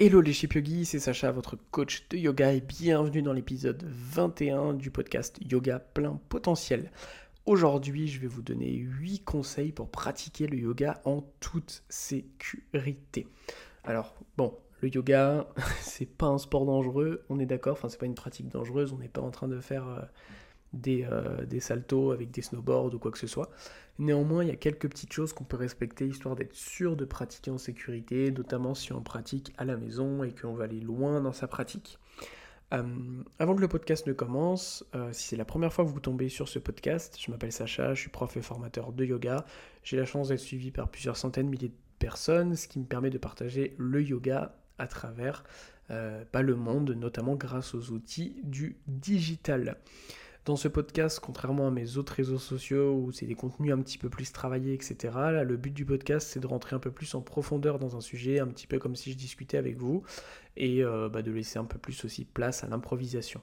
Hello les Yogi, c'est Sacha, votre coach de yoga et bienvenue dans l'épisode 21 du podcast Yoga plein potentiel. Aujourd'hui, je vais vous donner 8 conseils pour pratiquer le yoga en toute sécurité. Alors, bon, le yoga, c'est pas un sport dangereux, on est d'accord, enfin c'est pas une pratique dangereuse, on n'est pas en train de faire euh, des, euh, des saltos avec des snowboards ou quoi que ce soit. Néanmoins, il y a quelques petites choses qu'on peut respecter histoire d'être sûr de pratiquer en sécurité, notamment si on pratique à la maison et qu'on va aller loin dans sa pratique. Euh, avant que le podcast ne commence, euh, si c'est la première fois que vous tombez sur ce podcast, je m'appelle Sacha, je suis prof et formateur de yoga. J'ai la chance d'être suivi par plusieurs centaines, de milliers de personnes, ce qui me permet de partager le yoga à travers euh, le monde, notamment grâce aux outils du digital. Dans ce podcast, contrairement à mes autres réseaux sociaux où c'est des contenus un petit peu plus travaillés, etc., le but du podcast, c'est de rentrer un peu plus en profondeur dans un sujet, un petit peu comme si je discutais avec vous, et euh, bah, de laisser un peu plus aussi place à l'improvisation.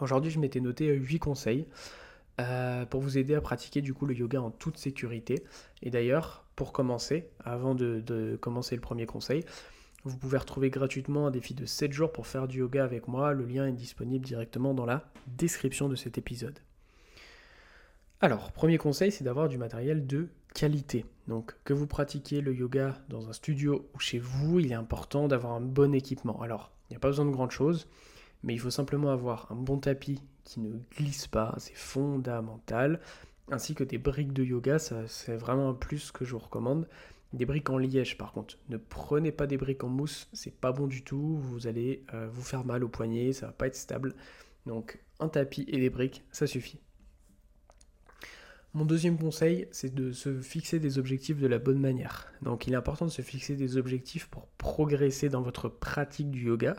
Aujourd'hui, je m'étais noté 8 conseils euh, pour vous aider à pratiquer du coup le yoga en toute sécurité. Et d'ailleurs, pour commencer, avant de commencer le premier conseil, vous pouvez retrouver gratuitement un défi de 7 jours pour faire du yoga avec moi. Le lien est disponible directement dans la description de cet épisode. Alors, premier conseil, c'est d'avoir du matériel de qualité. Donc, que vous pratiquiez le yoga dans un studio ou chez vous, il est important d'avoir un bon équipement. Alors, il n'y a pas besoin de grande chose, mais il faut simplement avoir un bon tapis qui ne glisse pas, c'est fondamental, ainsi que des briques de yoga, c'est vraiment un plus que je vous recommande. Des briques en liège par contre. Ne prenez pas des briques en mousse, c'est pas bon du tout. Vous allez euh, vous faire mal au poignet, ça va pas être stable. Donc un tapis et des briques, ça suffit. Mon deuxième conseil, c'est de se fixer des objectifs de la bonne manière. Donc il est important de se fixer des objectifs pour progresser dans votre pratique du yoga.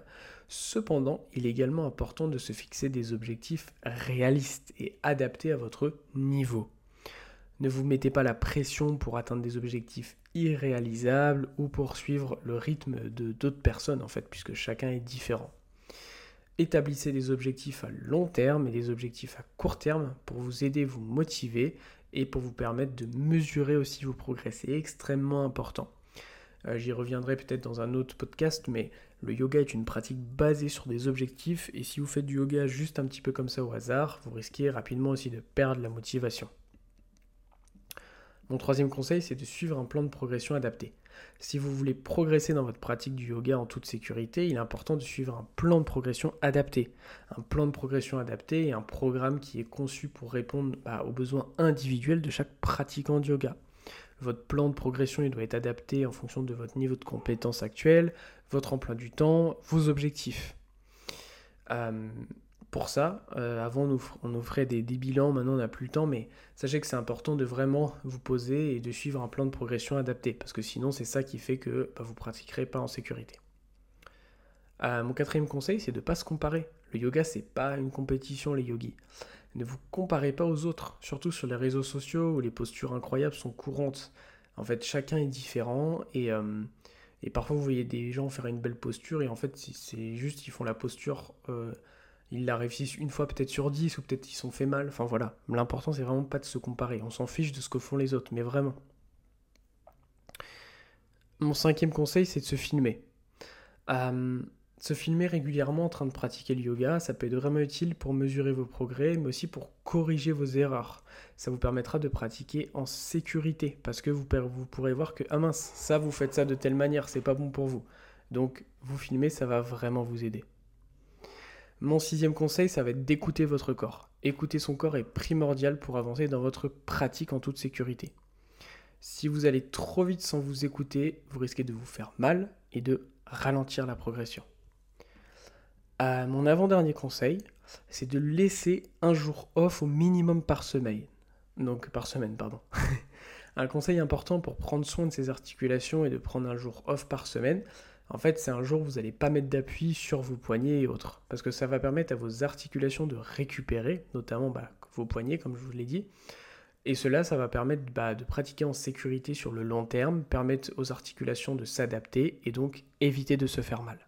Cependant, il est également important de se fixer des objectifs réalistes et adaptés à votre niveau. Ne vous mettez pas la pression pour atteindre des objectifs irréalisables ou pour suivre le rythme de d'autres personnes en fait, puisque chacun est différent. Établissez des objectifs à long terme et des objectifs à court terme pour vous aider, vous motiver et pour vous permettre de mesurer aussi vos progrès. C'est extrêmement important. Euh, j'y reviendrai peut-être dans un autre podcast, mais le yoga est une pratique basée sur des objectifs et si vous faites du yoga juste un petit peu comme ça au hasard, vous risquez rapidement aussi de perdre la motivation. Mon troisième conseil, c'est de suivre un plan de progression adapté. Si vous voulez progresser dans votre pratique du yoga en toute sécurité, il est important de suivre un plan de progression adapté. Un plan de progression adapté et un programme qui est conçu pour répondre bah, aux besoins individuels de chaque pratiquant de yoga. Votre plan de progression doit être adapté en fonction de votre niveau de compétence actuel, votre emploi du temps, vos objectifs. Euh, pour ça. Euh, avant, on, nous, ferait des, bilans, maintenant on n'a plus le temps, mais sachez que c'est important de vraiment vous poser et de suivre un plan de progression adapté, parce que sinon c'est ça qui fait que bah, vous ne pratiquerez pas en sécurité. Euh, mon quatrième conseil, c'est de ne pas se comparer. Le yoga, c'est pas une compétition, les yogis. Ne vous comparez pas aux autres, surtout sur les réseaux sociaux où les postures incroyables sont courantes. En fait, chacun est différent et, euh, et parfois vous voyez des gens faire une belle posture et en fait, c'est juste ils font la posture ils la réussissent une fois peut-être sur dix, ou peut-être ils sont fait mal. Enfin voilà, l'important c'est vraiment pas de se comparer. On s'en fiche de ce que font les autres, mais vraiment. Mon cinquième conseil, c'est de se filmer. Se filmer régulièrement en train de pratiquer le yoga, ça peut être vraiment utile pour mesurer vos progrès, mais aussi pour corriger vos erreurs. Ça vous permettra de pratiquer en sécurité, parce que vous, vous pourrez voir que, ah mince, ça vous faites ça de telle manière, c'est pas bon pour vous. Donc, vous filmer, ça va vraiment vous aider. Mon sixième conseil, ça va être d'écouter votre corps. Écouter son corps est primordial pour avancer dans votre pratique en toute sécurité. Si vous allez trop vite sans vous écouter, vous risquez de vous faire mal et de ralentir la progression. Euh, mon avant-dernier conseil, c'est de laisser un jour off au minimum par semaine. Donc par semaine, pardon. un conseil important pour prendre soin de ses articulations et de prendre un jour off par semaine, en fait, c'est un jour où vous n'allez pas mettre d'appui sur vos poignets et autres. Parce que ça va permettre à vos articulations de récupérer, notamment bah, vos poignets, comme je vous l'ai dit. Et cela, ça va permettre bah, de pratiquer en sécurité sur le long terme, permettre aux articulations de s'adapter et donc éviter de se faire mal.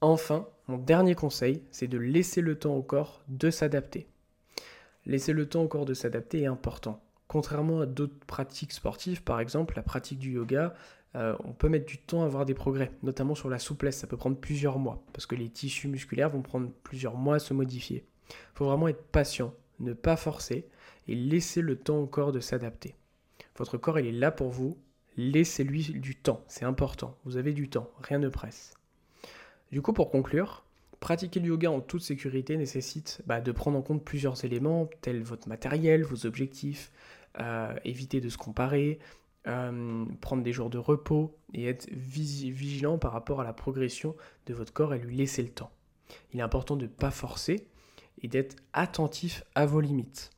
Enfin, mon dernier conseil, c'est de laisser le temps au corps de s'adapter. Laisser le temps au corps de s'adapter est important. Contrairement à d'autres pratiques sportives, par exemple, la pratique du yoga, euh, on peut mettre du temps à avoir des progrès, notamment sur la souplesse. Ça peut prendre plusieurs mois, parce que les tissus musculaires vont prendre plusieurs mois à se modifier. Il faut vraiment être patient, ne pas forcer et laisser le temps au corps de s'adapter. Votre corps, il est là pour vous. Laissez-lui du temps, c'est important. Vous avez du temps, rien ne presse. Du coup, pour conclure, pratiquer le yoga en toute sécurité nécessite bah, de prendre en compte plusieurs éléments, tels votre matériel, vos objectifs, éviter de se comparer, euh, prendre des jours de repos et être vigilant par rapport à la progression de votre corps et lui laisser le temps. Il est important de ne pas forcer et d'être attentif à vos limites.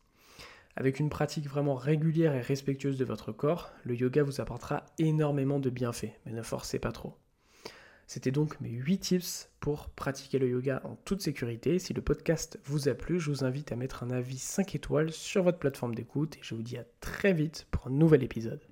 Avec une pratique vraiment régulière et respectueuse de votre corps, le yoga vous apportera énormément de bienfaits, mais ne forcez pas trop. C'était donc mes 8 tips pour pratiquer le yoga en toute sécurité. Si le podcast vous a plu, je vous invite à mettre un avis 5 étoiles sur votre plateforme d'écoute et je vous dis à très vite pour un nouvel épisode.